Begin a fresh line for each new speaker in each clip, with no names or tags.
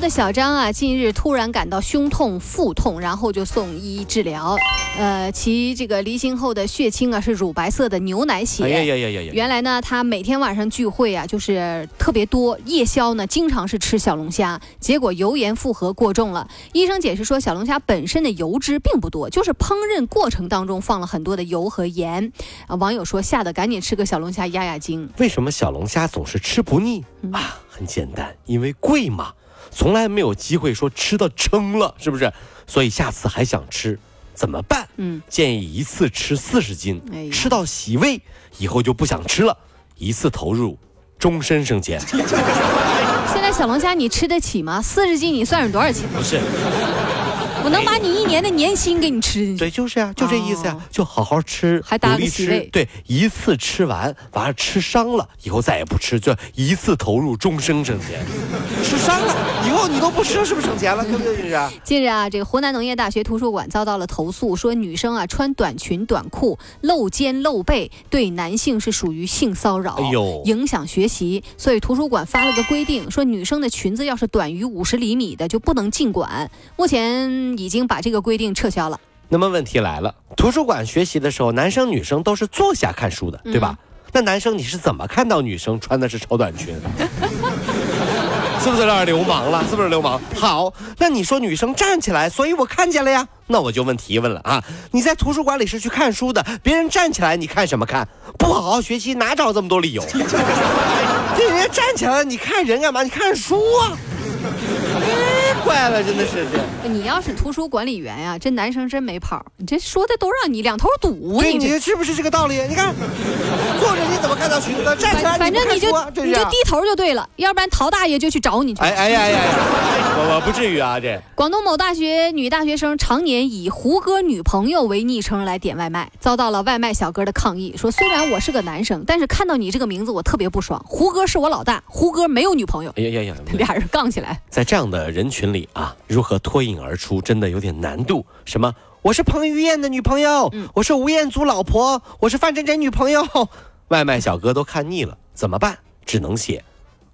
的小张啊，近日突然感到胸痛、腹痛，然后就送医治疗。呃，其这个离心后的血清啊是乳白色的牛奶血。
哎呀呀呀呀呀！
原来呢，他每天晚上聚会啊，就是特别多，夜宵呢经常是吃小龙虾，结果油盐负荷过重了。医生解释说，小龙虾本身的油脂并不多，就是烹饪过程当中放了很多的油和盐。啊，网友说吓得赶紧吃个小龙虾压压惊。
为什么小龙虾总是吃不腻啊？很简单，因为贵嘛，从来没有机会说吃到撑了，是不是？所以下次还想吃。怎么办？嗯，建议一次吃四十斤，吃到洗胃以后就不想吃了，一次投入，终身省钱。
现在小龙虾你吃得起吗？四十斤你算是多少钱？
不是。
我能把你一年的年薪给你吃进去。
对，就是呀，就这意思呀，就好好吃，
还搭个洗胃。
对，一次吃完，完了吃伤了，以后再也不吃，就一次投入，终生省钱。吃伤了以后你都不吃，是不是省钱了？对不对，这是？
近日啊，这个湖南农业大学图书馆遭到了投诉，说女生啊穿短裙短裤露肩露背，对男性是属于性骚扰，哎呦，影响学习。所以图书馆发了个规定，说女生的裙子要是短于五十厘米的就不能进馆。目前。已经把这个规定撤销了。
那么问题来了，图书馆学习的时候，男生女生都是坐下看书的，对吧？那男生你是怎么看到女生穿的是超短裙？是不是有点流氓了？是不是流氓？好，那你说女生站起来，所以我看见了呀。那我就问提问了啊，你在图书馆里是去看书的，别人站起来你看什么看？不好好学习哪找这么多理由？对，人家站起来，你看人干嘛？你看书啊。坏了，真的是这。
你要是图书管理员呀，这男生真没跑。你这说的都让你两头堵。
你这是不是这个道理？你看，坐着你怎么看到裙子？站起来，
反正你就你就低头就对了，要不然陶大爷就去找你去。
哎哎呀呀！我我不至于啊，这。
广东某大学女大学生常年以胡歌女朋友为昵称来点外卖，遭到了外卖小哥的抗议，说虽然我是个男生，但是看到你这个名字我特别不爽。胡歌是我老大，胡歌没有女朋友。哎呀呀呀！俩人杠起来，
在这样的人群里啊，如何脱颖而出，真的有点难度。什么？我是彭于晏的女朋友，我是吴彦祖老婆，我是范真真女朋友。外卖小哥都看腻了，怎么办？只能写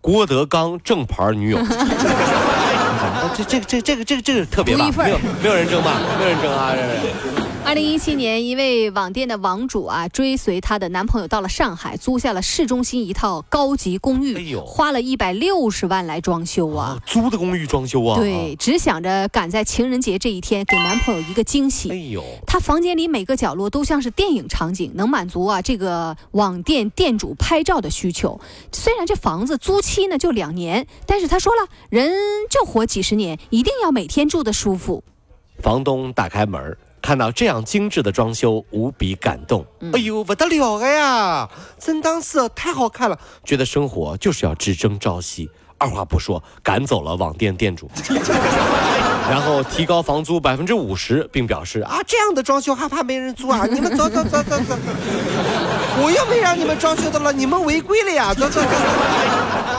郭德纲正牌女友。这这这这个这个这个特别棒？没有没有人争吧？没有人争啊！这是。
二零一七年，一位网店的网主啊，追随她的男朋友到了上海，租下了市中心一套高级公寓，哎呦，花了一百六十万来装修啊！
租的公寓装修啊？
对，只想着赶在情人节这一天给男朋友一个惊喜。哎呦，她房间里每个角落都像是电影场景，能满足啊这个网店店主拍照的需求。虽然这房子租期呢就两年，但是她说了，人就活几十年，一定要每天住的舒服。
房东打开门看到这样精致的装修，无比感动。哎呦，不得了了呀！真当是太好看了，觉得生活就是要只争朝夕。二话不说，赶走了网店店主，然后提高房租百分之五十，并表示啊，这样的装修还怕没人租啊？你们走走走走走，我又没让你们装修的了，你们违规了呀！走走走。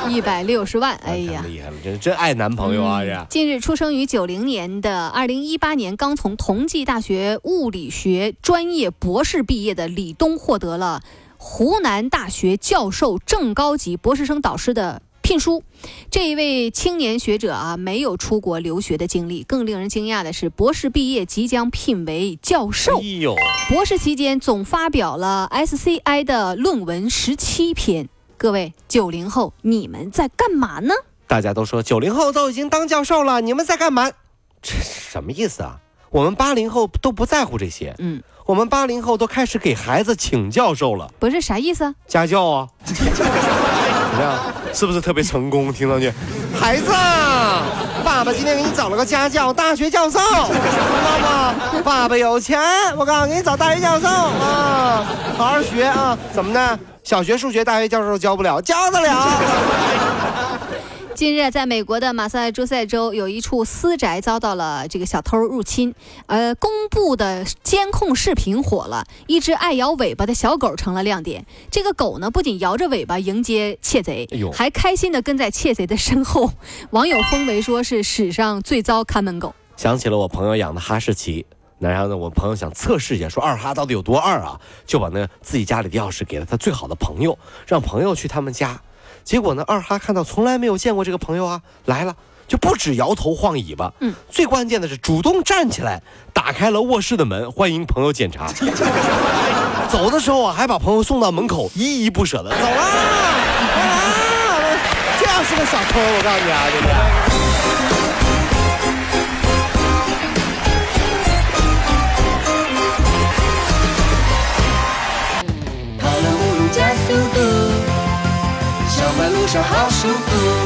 一百六十万，哎
呀，厉害了，真真爱男朋友啊！这。
近日，出生于九零年的，二零一八年刚从同济大学物理学专业博士毕业的李东，获得了湖南大学教授正高级博士生导师的。聘书，这一位青年学者啊，没有出国留学的经历。更令人惊讶的是，博士毕业即将聘为教授。哎呦，博士期间总发表了 SCI 的论文十七篇。各位九零后，你们在干嘛呢？
大家都说九零后都已经当教授了，你们在干嘛？这什么意思啊？我们八零后都不在乎这些。嗯，我们八零后都开始给孩子请教授了。
不是啥意思？
家教啊。怎么样？是不是特别成功？听上去，孩子，爸爸今天给你找了个家教，大学教授，知道吗？爸爸有钱，我告诉你，给你找大学教授啊，好好学啊。怎么呢？小学数学大学教授教不了，教得了。
近日，在美国的马萨诸塞州，有一处私宅遭到了这个小偷入侵。呃，公布的监控视频火了，一只爱摇尾巴的小狗成了亮点。这个狗呢，不仅摇着尾巴迎接窃贼，还开心地跟在窃贼的身后。网友封为说是史上最糟看门狗。
想起了我朋友养的哈士奇，然后呢，我朋友想测试一下，说二哈到底有多二啊，就把那自己家里的钥匙给了他最好的朋友，让朋友去他们家。结果呢，二哈看到从来没有见过这个朋友啊，来了就不止摇头晃尾巴，嗯，最关键的是主动站起来，打开了卧室的门，欢迎朋友检查。走的时候啊，还把朋友送到门口，依依不舍的走啦，走啦，这样是个小偷，我告诉你啊，对不
好舒服。